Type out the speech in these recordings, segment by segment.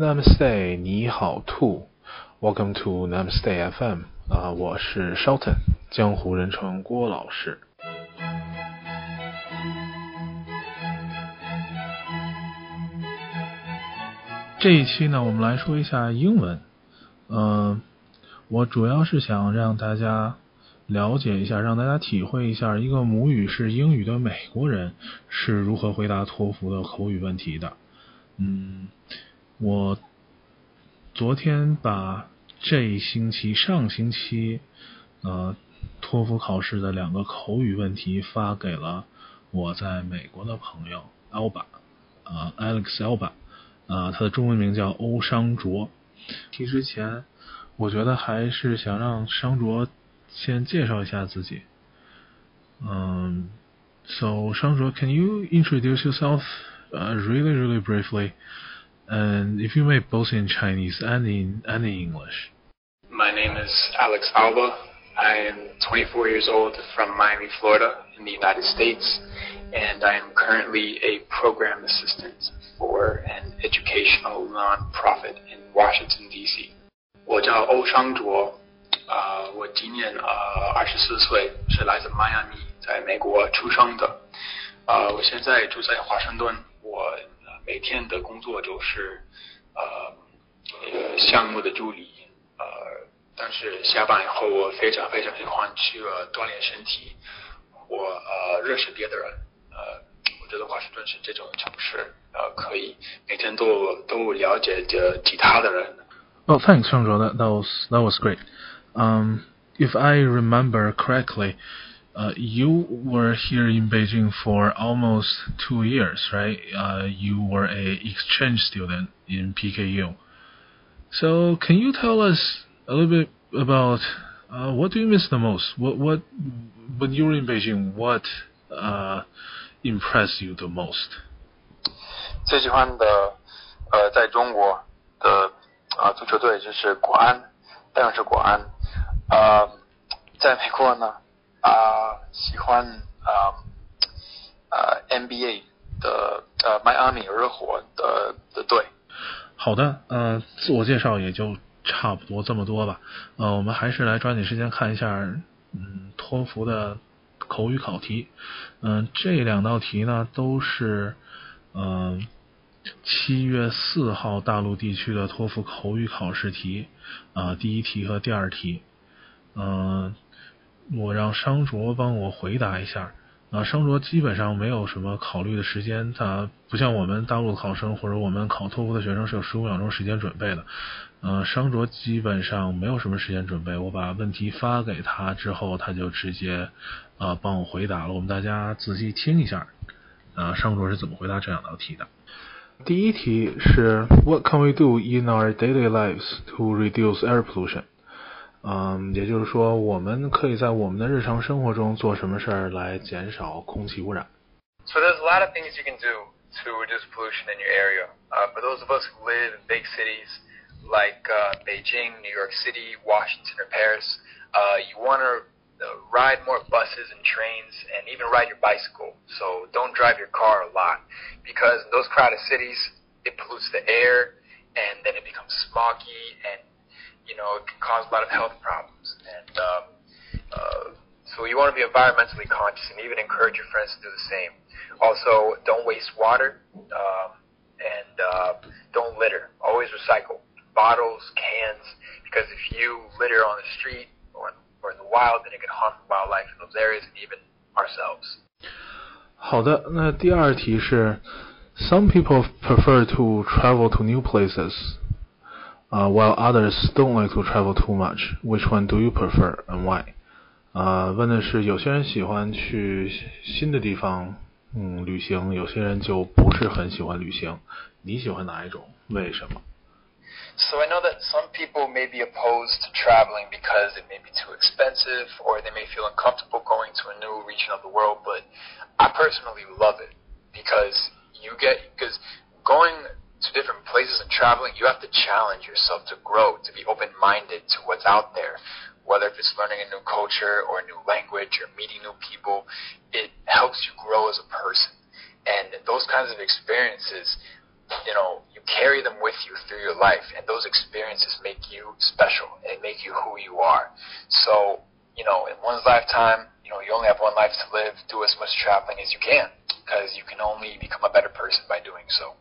Namaste，你好兔，Welcome to Namaste FM 啊，我是 Shelton，江湖人称郭老师。这一期呢，我们来说一下英文。嗯，我主要是想让大家了解一下，让大家体会一下，一个母语是英语的美国人是如何回答托福的口语问题的。嗯，我昨天把这一星期、上星期呃托福考试的两个口语问题发给了我在美国的朋友 Alba，啊 Alex Alba。啊，他的中文名叫欧商卓。提之前，我觉得还是想让商卓先介绍一下自己。嗯，So 商卓，Can you introduce yourself, uh, really, really briefly, and if you may both in Chinese and in and in English? My name is Alex Alba. I am 24 years old from Miami, Florida, in the United States, and I am currently a program assistant for an educational nonprofit in Washington D.C. 我叫欧商卓，啊、呃，我今年呃二十四岁，是来自迈阿密，在美国出生的。呃，我现在住在华盛顿，我 每天的工作就是呃那个项目的助理，呃，但是下班以后，我非常非常喜欢去呃锻炼身体，我呃认识别的人，呃。我觉得华盛顿是这种城市，呃，可以每天都都了解着其他的人。Well, thanks, Sandro. That that was that was great. Um, if I remember correctly, uh, you were here in Beijing for almost two years, right? Uh, you were a exchange student in PKU. So, can you tell us a little bit about uh, what do you miss the most? What what when you were in Beijing? What uh, impress you the most？最喜欢的呃，在中国的啊足球队就是国安，当然是国安。啊，在美国呢 啊喜欢啊啊 NBA 的呃迈阿密热火的的队。好的，呃，自我介绍也就差不多这么多吧。呃，我们还是来抓紧时间看一下，嗯，托福的。口语考题，嗯，这两道题呢都是，嗯，七月四号大陆地区的托福口语考试题，啊，第一题和第二题，嗯，我让商卓帮我回答一下，啊，商卓基本上没有什么考虑的时间，他不像我们大陆的考生或者我们考托福的学生是有十五秒钟时间准备的。呃，商卓基本上没有什么时间准备，我把问题发给他之后，他就直接呃帮我回答了。我们大家仔细听一下，呃，商卓是怎么回答这两道题的。第一题是 What can we do in our daily lives to reduce air pollution？嗯，也就是说，我们可以在我们的日常生活中做什么事儿来减少空气污染？So there's a lot of things you can do to reduce pollution in your area. Uh, for those of us who live in big cities. like uh, Beijing, New York City, Washington, or Paris, uh, you want to uh, ride more buses and trains and even ride your bicycle. So don't drive your car a lot because in those crowded cities, it pollutes the air and then it becomes smoggy and you know it can cause a lot of health problems. And um, uh, so you want to be environmentally conscious and even encourage your friends to do the same. Also, don't waste water um, and uh, don't litter. Always recycle bottles, cans, because if you litter on the street or, or in the wild, then it can harm wildlife in those areas and even ourselves. 好的，那第二题是，Some people prefer to travel to new places, uh, while others don't like to travel too much. Which one do you prefer and why? 啊、呃，问的是有些人喜欢去新的地方，嗯，旅行，有些人就不是很喜欢旅行。你喜欢哪一种？为什么？so I know that some people may be opposed to traveling because it may be too expensive or they may feel uncomfortable going to a new region of the world, but I personally love it because you get because traveling, you have to challenge yourself to grow, to be open-minded to what's out there. Whether if it's learning a new culture or a new language or meeting new people, it helps you grow as a person. And those kinds of experiences you know, you carry them with you through your life, and those experiences make you special and make you who you are. So, you know, in one's lifetime, you know, you only have one life to live. Do as much traveling as you can, because you can only become a better person by doing so.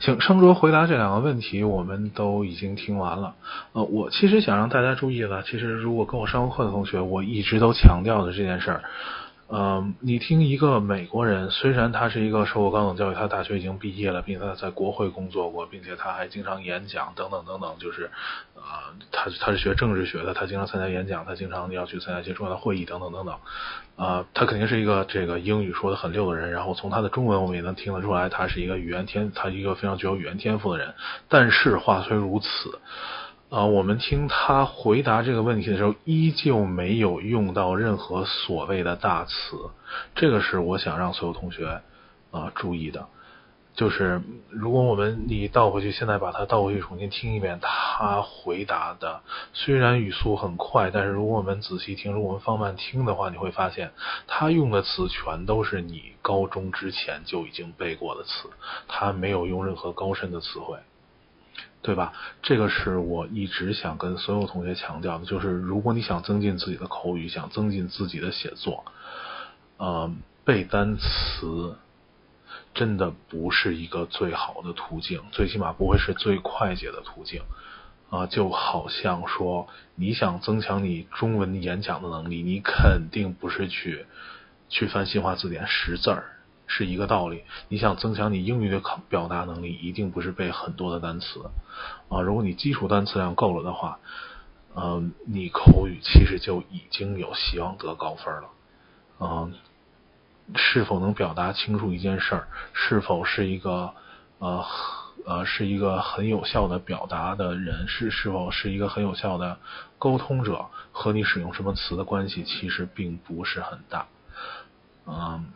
行，商卓回答这两个问题，我们都已经听完了。呃，我其实想让大家注意了，其实如果跟我上过课的同学，我一直都强调的这件事儿。呃，你听一个美国人，虽然他是一个受过高等教育，他大学已经毕业了，并且他在国会工作过，并且他还经常演讲等等等等，就是，呃，他他是学政治学的，他经常参加演讲，他经常要去参加一些重要的会议等等等等，啊，他肯定是一个这个英语说的很溜的人，然后从他的中文我们也能听得出来，他是一个语言天，他一个非常具有语言天赋的人。但是话虽如此。啊，我们听他回答这个问题的时候，依旧没有用到任何所谓的大词，这个是我想让所有同学啊注意的。就是如果我们你倒回去，现在把它倒回去重新听一遍，他回答的虽然语速很快，但是如果我们仔细听，如果我们放慢听的话，你会发现他用的词全都是你高中之前就已经背过的词，他没有用任何高深的词汇。对吧？这个是我一直想跟所有同学强调的，就是如果你想增进自己的口语，想增进自己的写作，呃，背单词真的不是一个最好的途径，最起码不会是最快捷的途径啊。就好像说，你想增强你中文演讲的能力，你肯定不是去去翻新华字典识字儿。是一个道理。你想增强你英语的考表达能力，一定不是背很多的单词啊。如果你基础单词量够了的话，嗯，你口语其实就已经有希望得高分了。嗯，是否能表达清楚一件事儿，是否是一个呃呃是一个很有效的表达的人，是是否是一个很有效的沟通者，和你使用什么词的关系其实并不是很大。嗯。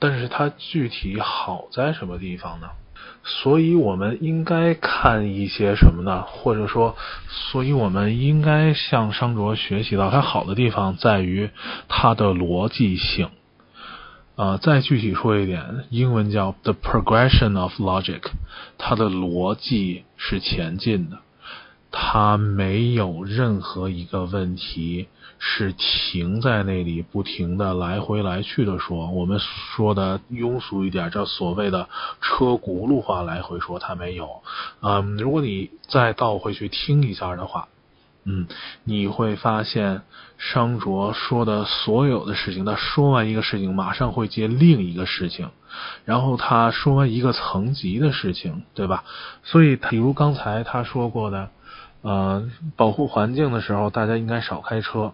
但是它具体好在什么地方呢？所以我们应该看一些什么呢？或者说，所以我们应该向商卓学习到它好的地方在于它的逻辑性。呃，再具体说一点，英文叫 the progression of logic，它的逻辑是前进的。他没有任何一个问题是停在那里，不停的来回来去的说。我们说的庸俗一点，叫所谓的车轱辘话来回说，他没有。嗯，如果你再倒回去听一下的话，嗯，你会发现商卓说的所有的事情，他说完一个事情，马上会接另一个事情，然后他说完一个层级的事情，对吧？所以，比如刚才他说过的。呃，保护环境的时候，大家应该少开车。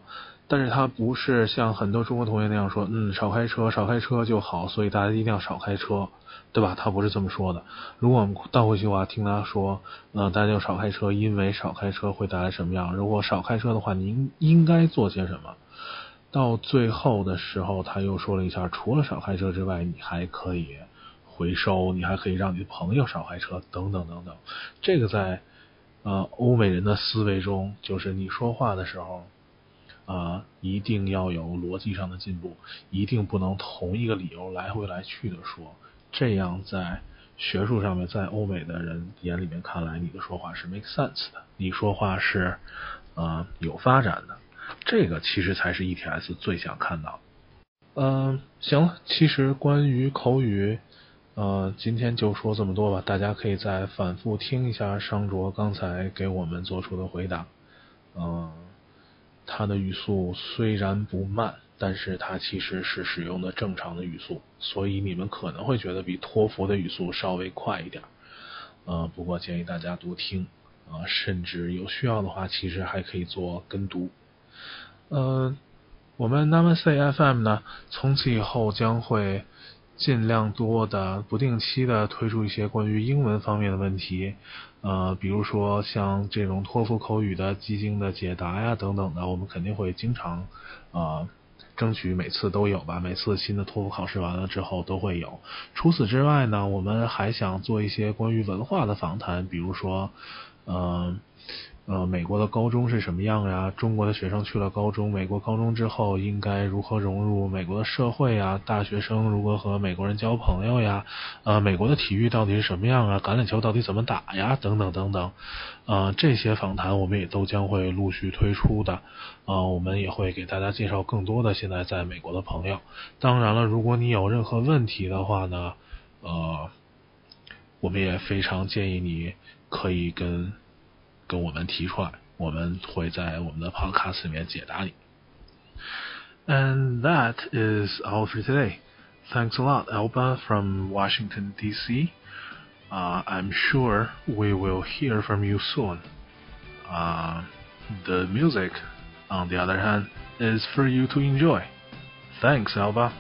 但是他不是像很多中国同学那样说，嗯，少开车，少开车就好，所以大家一定要少开车，对吧？他不是这么说的。如果我们倒回去的话，听他说，呃，大家要少开车，因为少开车会带来什么样？如果少开车的话，您应该做些什么？到最后的时候，他又说了一下，除了少开车之外，你还可以回收，你还可以让你的朋友少开车，等等等等。这个在。呃，欧美人的思维中，就是你说话的时候，啊，一定要有逻辑上的进步，一定不能同一个理由来回来去的说，这样在学术上面，在欧美的人眼里面看来，你的说话是 make sense 的，你说话是呃有发展的，这个其实才是 ETS 最想看到。嗯，行了，其实关于口语。呃，今天就说这么多吧，大家可以再反复听一下商卓刚才给我们做出的回答。嗯，他的语速虽然不慢，但是他其实是使用的正常的语速，所以你们可能会觉得比托福的语速稍微快一点。呃，不过建议大家多听啊，甚至有需要的话，其实还可以做跟读。呃，我们 Namaste FM 呢，从此以后将会。尽量多的不定期的推出一些关于英文方面的问题，呃，比如说像这种托福口语的基金的解答呀等等的，我们肯定会经常啊，争取每次都有吧。每次新的托福考试完了之后都会有。除此之外呢，我们还想做一些关于文化的访谈，比如说嗯。呃，呃美国的高中是什么样呀？中国的学生去了高中，美国高中之后应该如何融入美国的社会呀？大学生如何和美国人交朋友呀？呃，美国的体育到底是什么样啊？橄榄球到底怎么打呀？等等等等，呃，这些访谈我们也都将会陆续推出的，呃，我们也会给大家介绍更多的现在在美国的朋友。当然了，如果你有任何问题的话呢，呃，我们也非常建议你可以跟。跟我们提出来，我们会在我们的 podcast 里面解答你。And that is all for today. Thanks a lot, Alba from Washington, D.C. Uh, I'm sure we will hear from you soon. Uh, the music, on the other hand, is for you to enjoy. Thanks, Alba.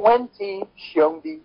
问题，兄弟。